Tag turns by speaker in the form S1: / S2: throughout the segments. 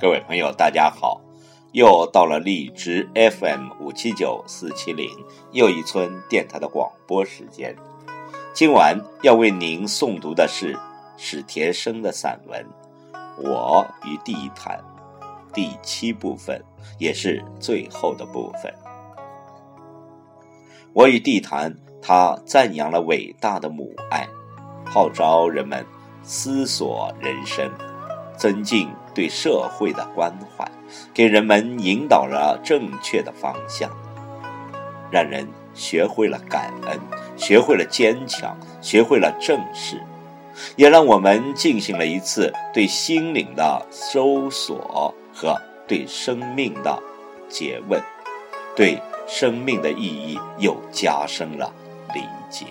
S1: 各位朋友，大家好！又到了荔枝 FM 五七九四七零又一村电台的广播时间。今晚要为您诵读的是史铁生的散文《我与地毯》第七部分，也是最后的部分。我与地毯，他赞扬了伟大的母爱，号召人们思索人生。增进对社会的关怀，给人们引导了正确的方向，让人学会了感恩，学会了坚强，学会了正视，也让我们进行了一次对心灵的搜索和对生命的诘问，对生命的意义又加深了理解。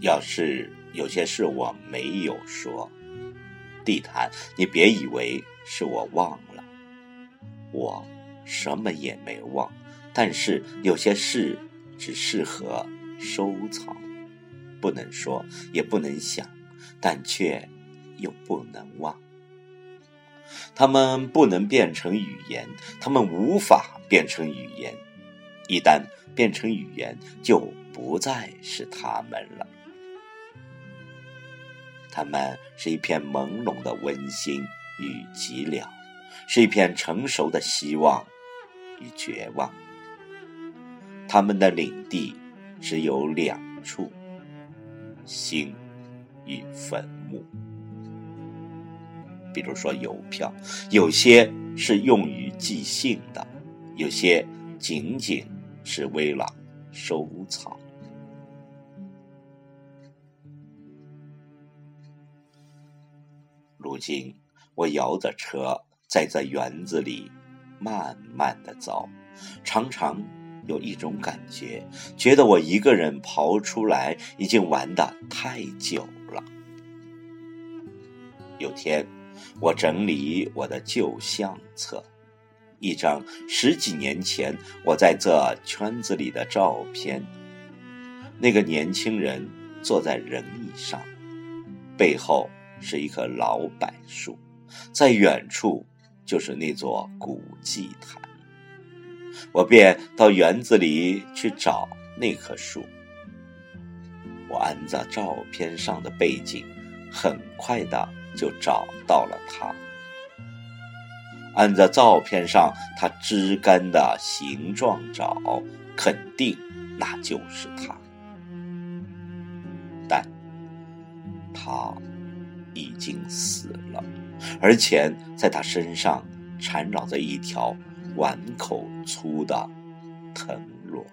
S1: 要是有些事我没有说，地毯，你别以为是我忘了，我什么也没忘。但是有些事只适合收藏，不能说，也不能想，但却又不能忘。他们不能变成语言，他们无法变成语言。一旦变成语言，就不再是他们了。他们是一片朦胧的温馨与寂寥，是一片成熟的希望与绝望。他们的领地只有两处：心与坟墓。比如说邮票，有些是用于寄信的，有些仅仅是为了收藏。如今，我摇着车在这园子里慢慢的走，常常有一种感觉，觉得我一个人刨出来已经玩的太久了。有天，我整理我的旧相册，一张十几年前我在这圈子里的照片，那个年轻人坐在轮椅上，背后。是一棵老柏树，在远处就是那座古祭坛。我便到园子里去找那棵树。我按照照片上的背景，很快的就找到了它。按照照片上它枝干的形状找，肯定那就是它。但，已经死了，而且在他身上缠绕着一条碗口粗的藤萝。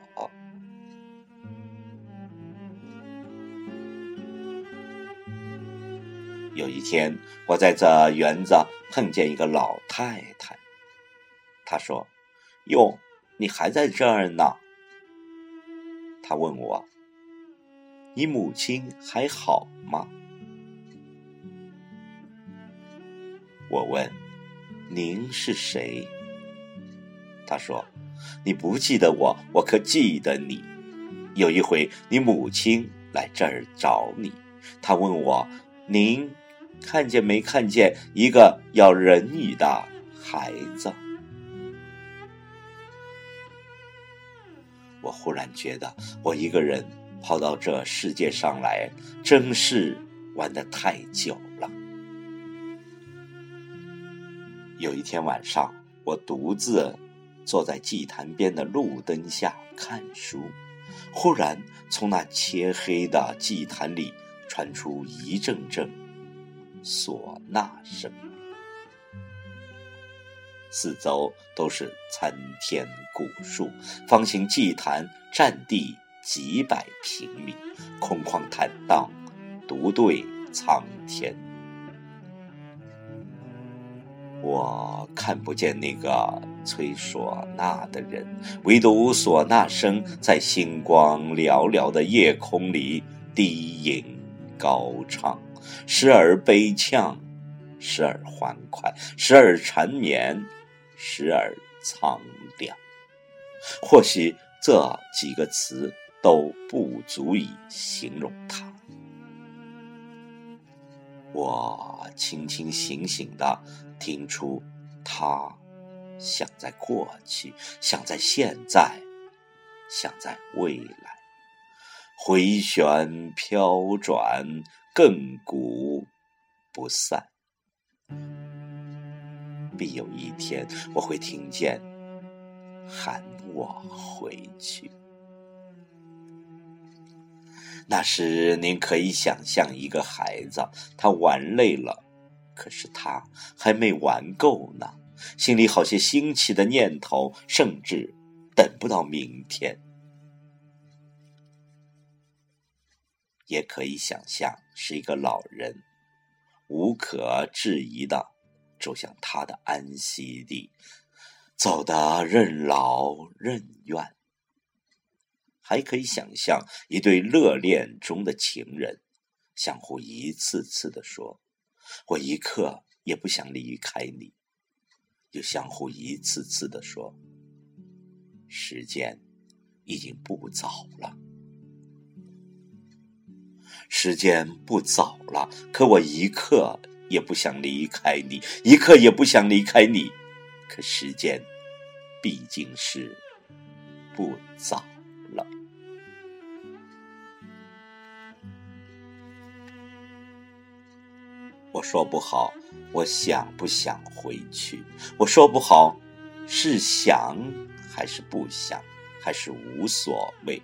S1: 有一天，我在这园子碰见一个老太太，她说：“哟，你还在这儿呢？”她问我：“你母亲还好吗？”我问：“您是谁？”他说：“你不记得我，我可记得你。有一回，你母亲来这儿找你，她问我：‘您看见没看见一个要人语的孩子？’我忽然觉得，我一个人跑到这世界上来，真是玩的太久了。”有一天晚上，我独自坐在祭坛边的路灯下看书，忽然从那漆黑的祭坛里传出一阵阵唢呐声。四周都是参天古树，方形祭坛占地几百平米，空旷坦荡，独对苍天。我看不见那个吹唢呐的人，唯独唢呐声在星光寥寥的夜空里低吟高唱，时而悲呛，时而欢快，时而缠绵，时而苍凉。或许这几个词都不足以形容它。我清清醒醒的听出，他想在过去，想在现在，想在未来，回旋飘转，亘古不散。必有一天，我会听见喊我回去。那时，您可以想象一个孩子，他玩累了，可是他还没玩够呢，心里好些新奇的念头，甚至等不到明天。也可以想象是一个老人，无可置疑的走向他的安息地，走得任劳任怨。还可以想象一对热恋中的情人，相互一次次的说：“我一刻也不想离开你。”又相互一次次的说：“时间已经不早了，时间不早了。可我一刻也不想离开你，一刻也不想离开你。可时间毕竟是不早。”说不好，我想不想回去？我说不好，是想还是不想，还是无所谓？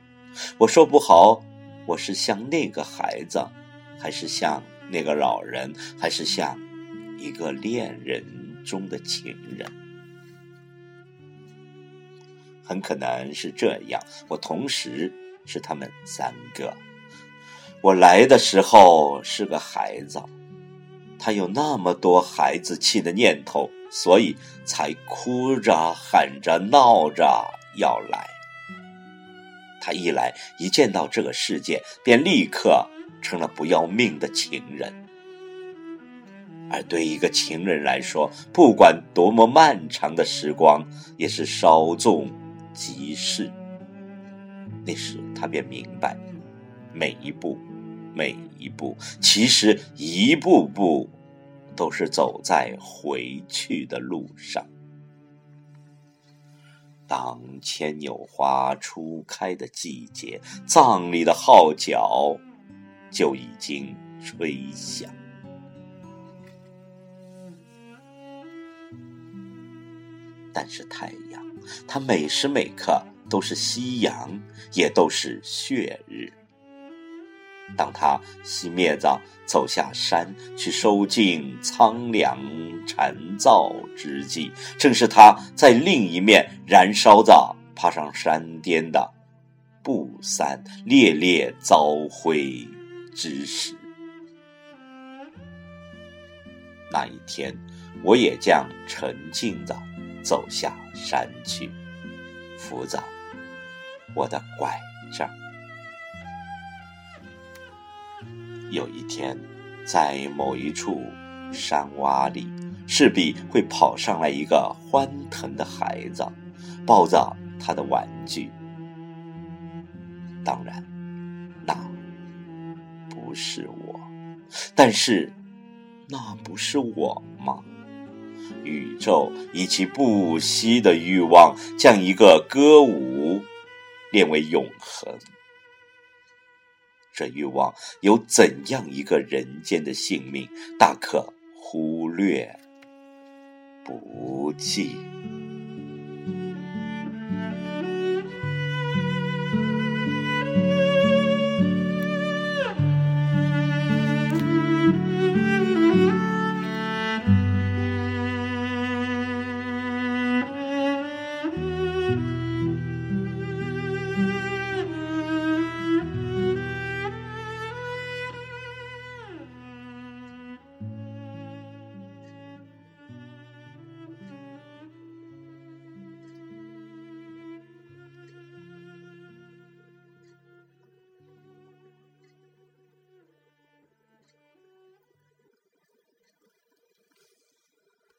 S1: 我说不好，我是像那个孩子，还是像那个老人，还是像一个恋人中的情人？很可能是这样，我同时是他们三个。我来的时候是个孩子。他有那么多孩子气的念头，所以才哭着、喊着、闹着要来。他一来，一见到这个世界，便立刻成了不要命的情人。而对一个情人来说，不管多么漫长的时光，也是稍纵即逝。那时他便明白，每一步。每一步，其实一步步都是走在回去的路上。当牵牛花初开的季节，葬礼的号角就已经吹响。但是太阳，它每时每刻都是夕阳，也都是血日。当他熄灭着，走下山去收尽苍凉残燥之际，正是他在另一面燃烧着，爬上山巅的不散烈烈朝晖之时。那一天，我也将沉静的走下山去，扶着我的拐杖。有一天，在某一处山洼里，势必会跑上来一个欢腾的孩子，抱着他的玩具。当然，那不是我，但是那不是我吗？宇宙以其不息的欲望，将一个歌舞变为永恒。这欲望有怎样一个人间的性命，大可忽略不计。